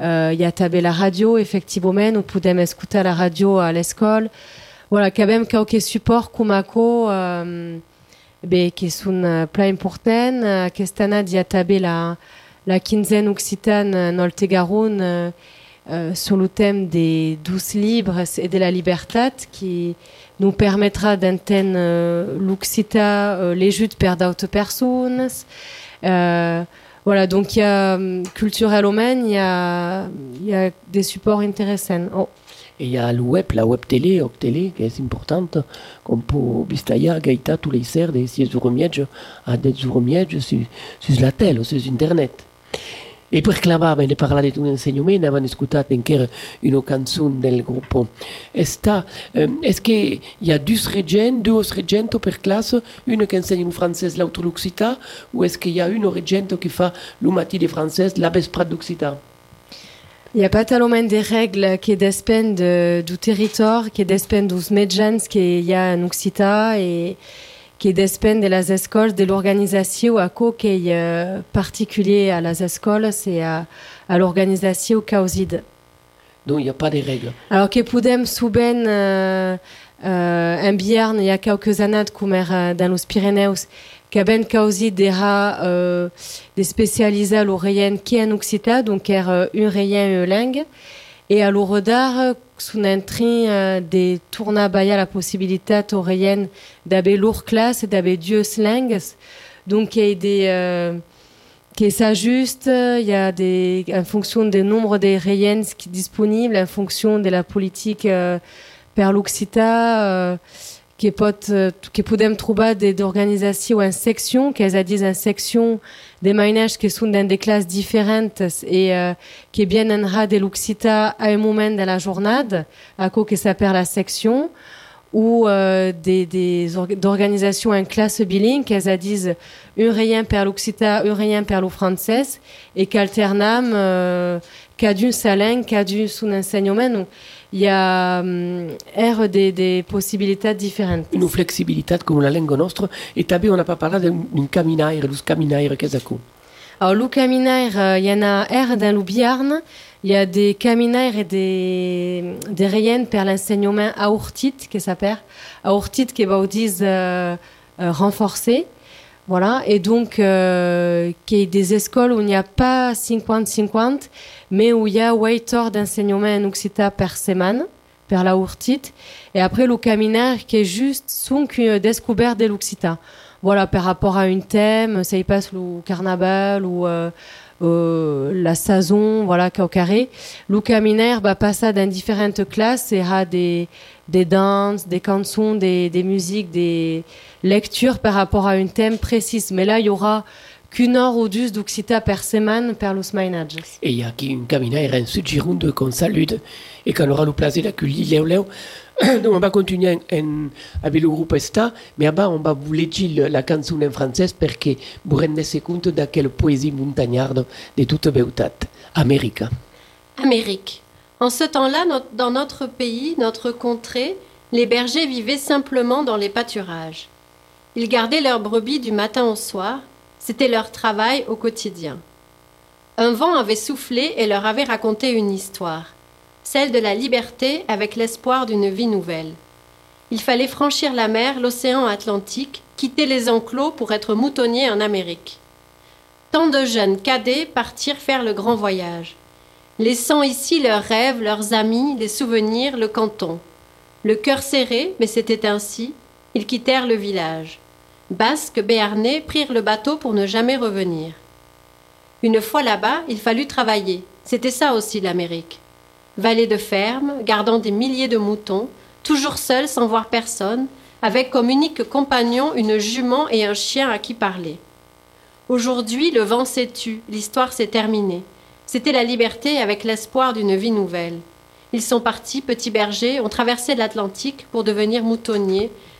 euh, il y a tabé la radio, effectivement, on pouvait écouter la radio à l'école. Voilà, quand même, quelques supports Kumako, euh, sont euh, plein importants. Euh, Qu'estana, il y a tabé la, la quinzaine occitane, euh, euh, sur le thème des douces libres et de la liberté, qui nous permettra d'entendre euh, l'occita, euh, les jutes per d'autres personnes. Voilà, donc il y a culturellement, il y a, il y a des supports intéressants. Oh. Et il y a le web, la web télé, télé, qui est importante, comme pour Bistaya, Gaïta, tous les serres, des 6 euros à 10 euros sur, sur la télé, sur Internet. E per clamare ne parlare di un insegnamento, avevano ascoltato anche una canzone del gruppo. E sta, um, est-ce qu'il y a deux régents, deux régents per classe, une qui enseigne le français, l'autre l'occitan, ou est-ce qu'il y a une régente qui fait le matin de français, la d'occitan? Il n'y a pas tellement des règles qui dépendent de, du territoire, qui dépendent des médecins qu'il y a en Occitan et qui dépendent de las écoles, de l'organisation à quoi qui est euh, particulier à las écoles, c'est à, à l'organisation causide. Donc il n'y a pas de règles. Alors que podem souben euh, euh, un biarn il y a quelques années comme euh, dans les Pyrénées, qu'aben causi dera euh, des spécialisés à l'oreillenne qui en Occitan, donc er euh, rayen une langue. Et à l'Ouredar, sous un euh, des tourna baya la possibilité oreillenne d'aber lourd classe et d'aber dieu langues. Donc il y a des euh, qui s'ajuste, il y a des en fonction des nombres des rayennes qui disponibles, en fonction de la politique euh, per l'Occita, euh, que pot uh, que podem trobar d'organizació en secció, que és a dir en secció de mainers que són dans des classes différentes et uh, que vienen ra de l'Occità à un moment de la journée, à quoi que s'appelle la section, ou uh, des, des en classe bilingue, qu'elles a disent un rien per l'Occità, un rien per le français, et qu'alternam, euh, qu'à d'une saline, qu'à son enseignement il y a um, er des, des possibilités différentes. Une flexibilité comme la langue nostra et també on n'a pas parlé d'un caminaire, du caminaire qu'est-ce que Alors le caminaire, euh, il y en a er dans le Biarn, il y a des caminaires et des, des rayons pour l'enseignement à Urtit, qui s'appelle, à Urtit qui va dire euh, euh, renforcer. Voilà, et donc, euh, qu'il y ait des écoles où il n'y a pas 50-50, mais où il y a 8 heures d'enseignement en Occitan par semaine, par la Urtite, et après le caminaire qui est juste son découverte de l'Occitan. Voilà, par rapport à un thème, ça y passe le carnaval ou euh, euh, la saison, voilà, au carré. Le caminaire bah, passe dans différentes classes et a des, des danses, des chansons, des, des musiques, des lectures par rapport à un thème précis. Mais là, il y aura qu'une heure ou deux d'Occità per semaine per los mainatges. Et il y a qui une caminaire en sud Gironde qu'on salue et qu'on aura le plaisir d'accueillir Léo Léo. Donc on va continuer en, avec le groupe Esta, mais avant on va vous lire la chanson en français pour que vous rendiez compte de quelle poésie montagnarde de toute beauté. Amérique. Amérique. En ce temps-là, dans notre pays, notre contrée, les bergers vivaient simplement dans les pâturages. Ils gardaient leurs brebis du matin au soir, c'était leur travail au quotidien. Un vent avait soufflé et leur avait raconté une histoire, celle de la liberté avec l'espoir d'une vie nouvelle. Il fallait franchir la mer, l'océan Atlantique, quitter les enclos pour être moutonniers en Amérique. Tant de jeunes cadets partirent faire le grand voyage, laissant ici leurs rêves, leurs amis, les souvenirs, le canton. Le cœur serré, mais c'était ainsi, ils quittèrent le village. Basques, Béarnais prirent le bateau pour ne jamais revenir. Une fois là-bas, il fallut travailler. C'était ça aussi l'Amérique. Vallée de ferme, gardant des milliers de moutons, toujours seul sans voir personne, avec comme unique compagnon une jument et un chien à qui parler. Aujourd'hui, le vent s'est tu, l'histoire s'est terminée. C'était la liberté avec l'espoir d'une vie nouvelle. Ils sont partis, petits bergers, ont traversé l'Atlantique pour devenir moutonniers,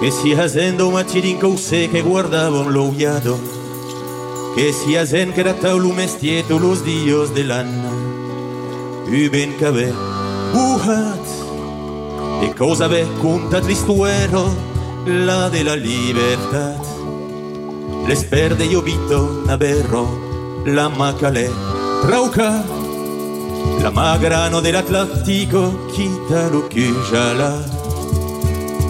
che si hazendo una cirinca use che guardavano l'ouiado che si hazen che ratau lo mestieto los dios dell'anna u ben cabe buhat e cosa ve conta tristuero la de la libertad. Les perde io vito naberro la macale trauca la magrano dell'Atlantico quítalo que ya la da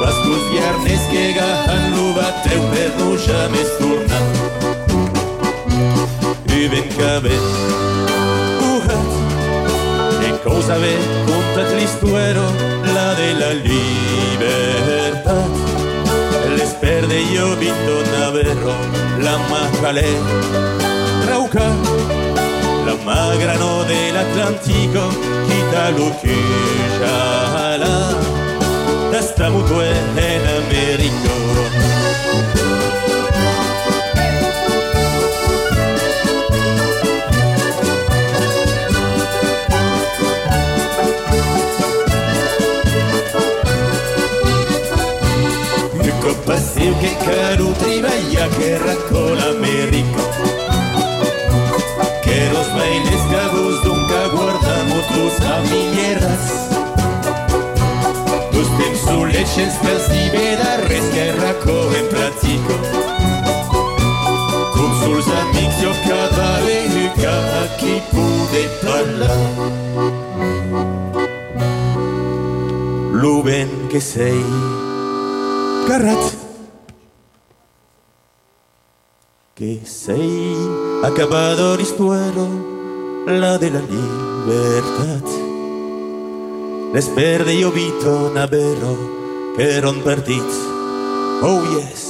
Bascos viernes que gahan lo bateu per no jamais tornar. I ben cabet, uhat, e cosa ve contat l'istuero, la de la libertad. Les perde io vinto naverro, la macalé, rauca, la magrano dell'Atlantico, quita lo que ya la tartarudo en América. Nunca passei que quero, trabalhar guerra com a América. Que os bailes cabos nunca guardamos tus amigueras. Pensuleches casi veda res que racco en pratico Con sus amics io cada venuca a chi pude parlar Lo ben che sei. Garrat que sei. Acabado l'histoire, la de la libertad. L'esperde io vito navero Peron perdit, oh yes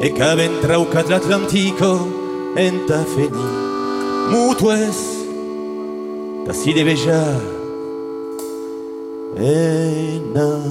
E caben traucat l'Atlantico En ta feni mutues Ta si deve già En Americo.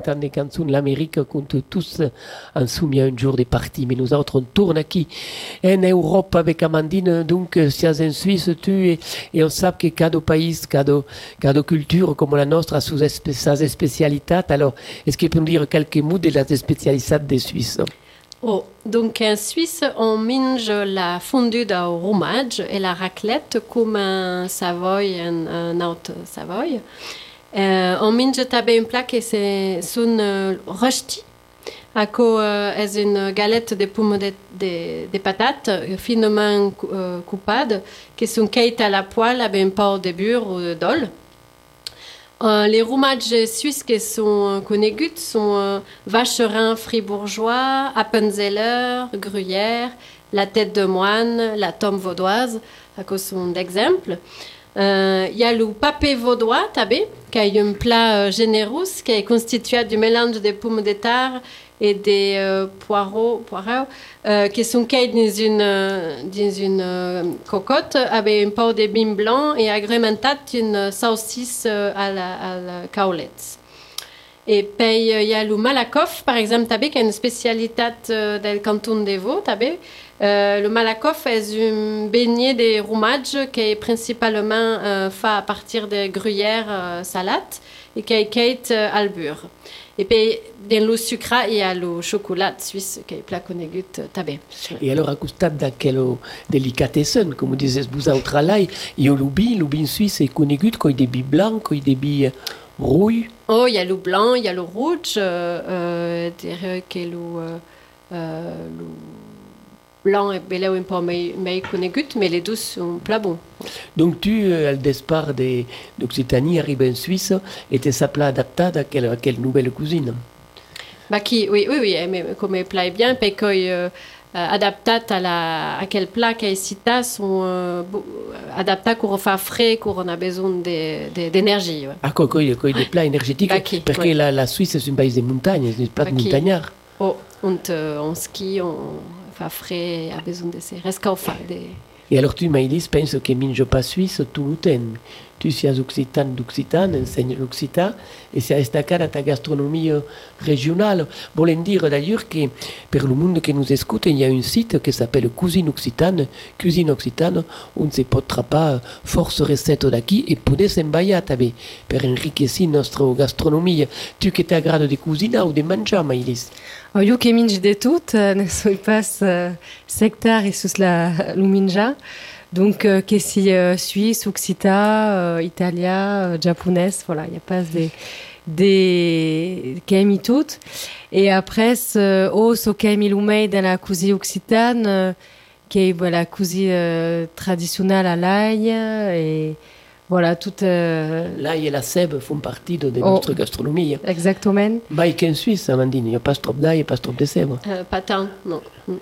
Bintan des Canzun, l'Amérique compte tous insoumis à un jour des parties. Mais nous autres, on tourne ici en Europe avec Amandine. Donc, si en Suisse, tu et, et on sait que cada pays, cada, cada culture comme la nôtre a ses spécialités. Alors, est-ce qu'il peut nous dire quelques mots de la spécialité des Suisses? Oh, donc en Suisse, on mange la fondue de fromage et la raclette comme en Savoie, en, en Haute-Savoie. Euh, on mange també un plat que c'est son uh, rosti. Ako uh, est une galette de pommes de, de, patates finement coupades qui sont cuites à la poêle avec un de beurre ou dol. Euh, les fromages suisses qui sont euh, connus sont euh, Vacherin fribourgeois, Appenzeller, Gruyère, la tête de moine, la tome vaudoise, à cause sont d'exemples. Euh, Il y a le papé vaudois, tabé, qui est un plat euh, généreux qui est constitué du mélange de pommes de terre et des euh, poireaux, poireaux euh, qui sont cueillis dans une, dans une cocotte avec un peu de bim blanc et agrémenté d'une saucisse à la, à la caulette. Et puis, il y a le malakoff, par exemple, qui est une spécialité du canton de Vaud. Euh, le malakoff est un beignet de fromage qui est principalement euh, fait à partir de gruyère euh, salade et qui est cueilli euh, al beurre. Et puis, dans le sucre, il y a le chocolat suisse qui est plat connu euh, tabé. Et alors, à costat d'aquello delicatessen, comme disais vous autres là, il y a le bi, le bi suisse est connu comme des billes blancs, comme des billes rouilles. Oh, il y a le blanc, il y a le rouge, euh, euh, le blanc est belé un peu mais, les deux sont plat bons. Donc tu, euh, al départ d'Occitanie, arrive en Suisse, et tu plat adapté à quelle, à quelle nouvelle cuisine? Bah, qui, oui, oui, oui, mais comme plat est bien, qu'il euh, adapté à, la, à quel plat qui est cité sont euh, adaptés qu'on fait frais, qu'on a besoin d'énergie. ouais. Ah, quoi, quoi, quoi, des plats énergétiques, Bah, qui, parce que la, la Suisse, c'est un pays de montagnes, c'est un plat de Bah, montagnard. Oh, on, te- on skie, on fait frais, a besoin de ces rescaux, des... Et alors tu, Maïlis, penses que minge pas suisse tout le temps. Tu seas occitan d'Occitan, enseigne l'occitan, et c'est destacar à ta gastronomie régionale. Voulons dire d'ailleurs que pour le monde qui nous écoute, il y a un site qui s'appelle Cuisine Occitane, Cuisine Occitane, où on se potrà pas force recettes d'ici et poder s'embailler pour enriquir notre gastronomie. Tu qui t'agrade de cuisiner ou de manger, Maïlis? Oh, io che mingi de tout, euh, ne soi pas uh, sectar et sus la luminja. Donc, euh, si euh, suisse, occita, euh, italien, euh, japonais, voilà, il y a pas des des kemi toutes. Et après, ce oh, so kemi lumei dans la cuisine occitane, euh, qui est la cuisine euh, traditionnelle à l'ail et voilà, toute. Euh, L'ail et la sève font partie de, de Oh. notre gastronomie. exactement. Bah, qu'en Suisse, Amandine, il n'y a pas trop d'ail et pas trop de sève. Euh, pas tant, non. Mm.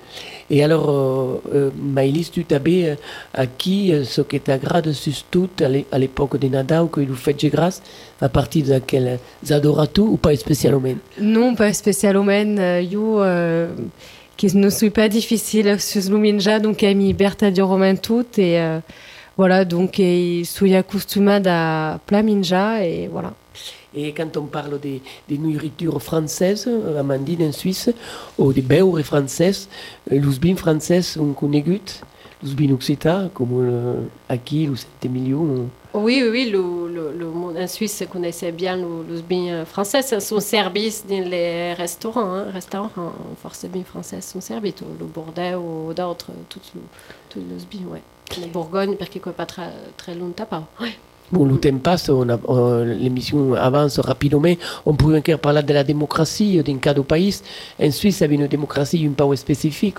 Et alors, euh, euh, Maïlis, tu t'avais euh, acquis euh, ce qui t'agrade surtout à l'é- à l'époque de Nadal, que vous faites de grâce, à partir de quel Zadoratu ou pas spécialement Non, pas spécialement. Euh, euh, qui ne suis pas difficile sur Luminja, donc a mis Berta di Romain tout et euh, voilà, donc et suis accostumada à plat minja et voilà. Et quand on parle des, des nourritures françaises, Amandine en Suisse, ou des beurres françaises, euh, l'usbin français, on connaît gut, l'usbin occita, comme euh, Aki, le 7 millions. Oui, oui, oui, le, le, le monde en Suisse connaissait bien le, le bien français, c'est son service dans les restaurants, hein, restaurants, force bien français sont servis, tout, le Bordeaux ou d'autres, tout, bien, ouais. La Bourgogne, parce qu'il n'est pas très, Tapa. Ouais. Bon, le temps passe, l'émission avance rapidement. On peut encore parler de la démocratie d'un cas du pays. En Suisse, il y a une démocratie un peu spécifique.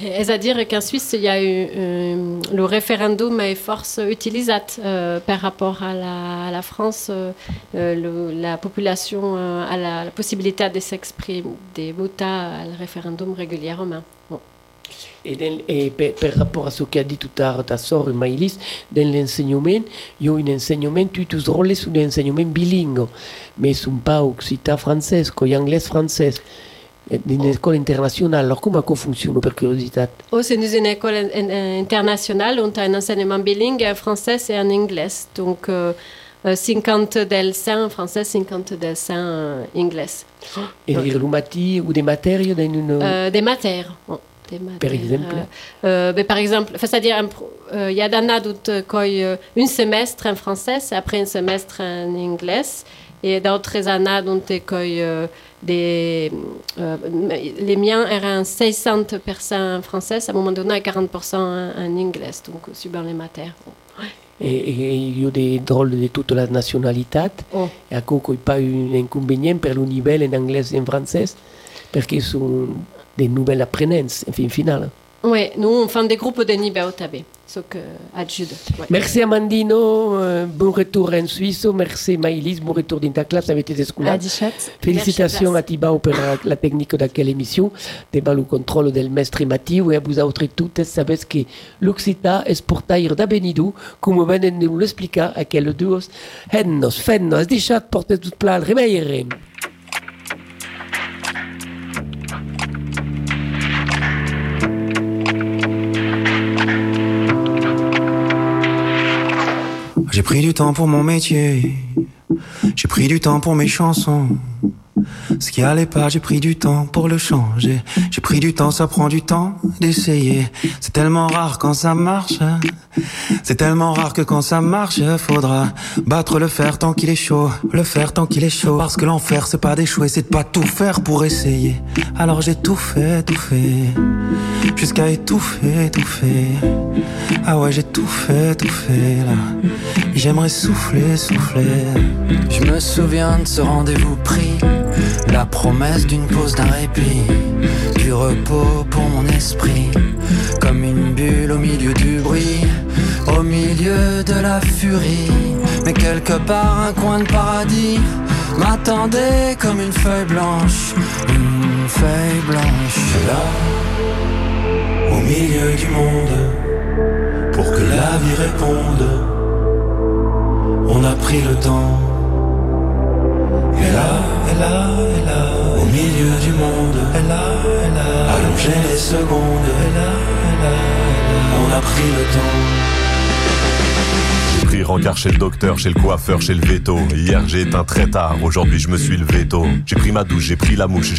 C'est-à-dire qu'en Suisse, il y a eu euh, le référendum est force utilisé euh, par rapport à la, à la France. euh, le- la population a la, la possibilité de s'exprimer, de voter le référendum régulièrement? Bon. Et, dans- et per, par rapport à ce qu'a dit tout à l'heure ta sœur Maïlis, dans l'enseignement, il y a un enseignement, tu te rôles sur l'enseignement bilingue, mais ce n'est pas occitan français, c'est anglais-français. Dans une école internationale, alors comment ça fonctionne, par curiosité Oh, c'est une école in- in- internationale, on a un enseignement bilingue en français et en anglais. Donc, euh, euh, 50 d'Elsain en français, 50 d'Elsain en anglais. Et dire le mati ou des matières dans une... Euh, des matières. Par exemple euh, ben, Par exemple, c'est-à-dire, euh, il y a d'années où un semestre en français, et après un semestre en anglais. Et d'autres années dont euh, des, euh, les miens étaient 60 personnes en français, à un moment donné, 40 en, en anglais, donc suivant les matières. Et, et il y a des drôles de toute la nationalité. Oh. Et à quoi il n'y a pas un inconvénient pour le niveau en anglais et en français, parce qu'ils sont des nouvelles apprenances, en fin finale. Oui, nous, on fait des groupes de niveau. Ouais. Merci Amandino, euh, bon retour en Suisse. Merci Maïlis, bon retour dans ta classe avec tes. Félicitations à Tibao pour la, la technique de quelle émission, Tibao le contrôle del mestre Mathieu et à vous autres toutes, savez que l'Occita est portaire da Benidou, comme venen de nous l'expliquer à quel duos, hennos, fennos, dichat, porte tout plat. J'ai pris du temps pour mon métier. J'ai pris du temps pour mes chansons. Ce qui allait pas, j'ai pris du temps pour le changer. J'ai pris du temps, ça prend du temps d'essayer. C'est tellement rare quand ça marche. C'est tellement rare que quand ça marche, faudra battre le fer tant qu'il est chaud. Le fer tant qu'il est chaud. Parce que l'enfer, c'est pas d'échouer, c'est de pas tout faire pour essayer. Alors j'ai tout fait, tout fait. Jusqu'à étouffer, étouffer. Ah ouais, j'ai tout fait, tout fait là. J'aimerais souffler, souffler. Je me souviens de ce rendez-vous pris. La promesse d'une pause, d'un répit. Du repos pour mon esprit. Comme une bulle au milieu du bruit. Au milieu de la furie. Mais quelque part, un coin de paradis m'attendait comme une feuille blanche. Une feuille blanche. Là, au milieu du monde, pour que la vie réponde, on a pris le temps. Et là, là, au milieu du monde, et là, et là, allongé les secondes, et là, là, on a pris le temps. J'ai pris pris rencard chez le docteur, chez le coiffeur, chez le veto. Hier j'ai éteint très tard, aujourd'hui je me suis levé tôt. J'ai pris ma douche, j'ai pris la mouche, j'ai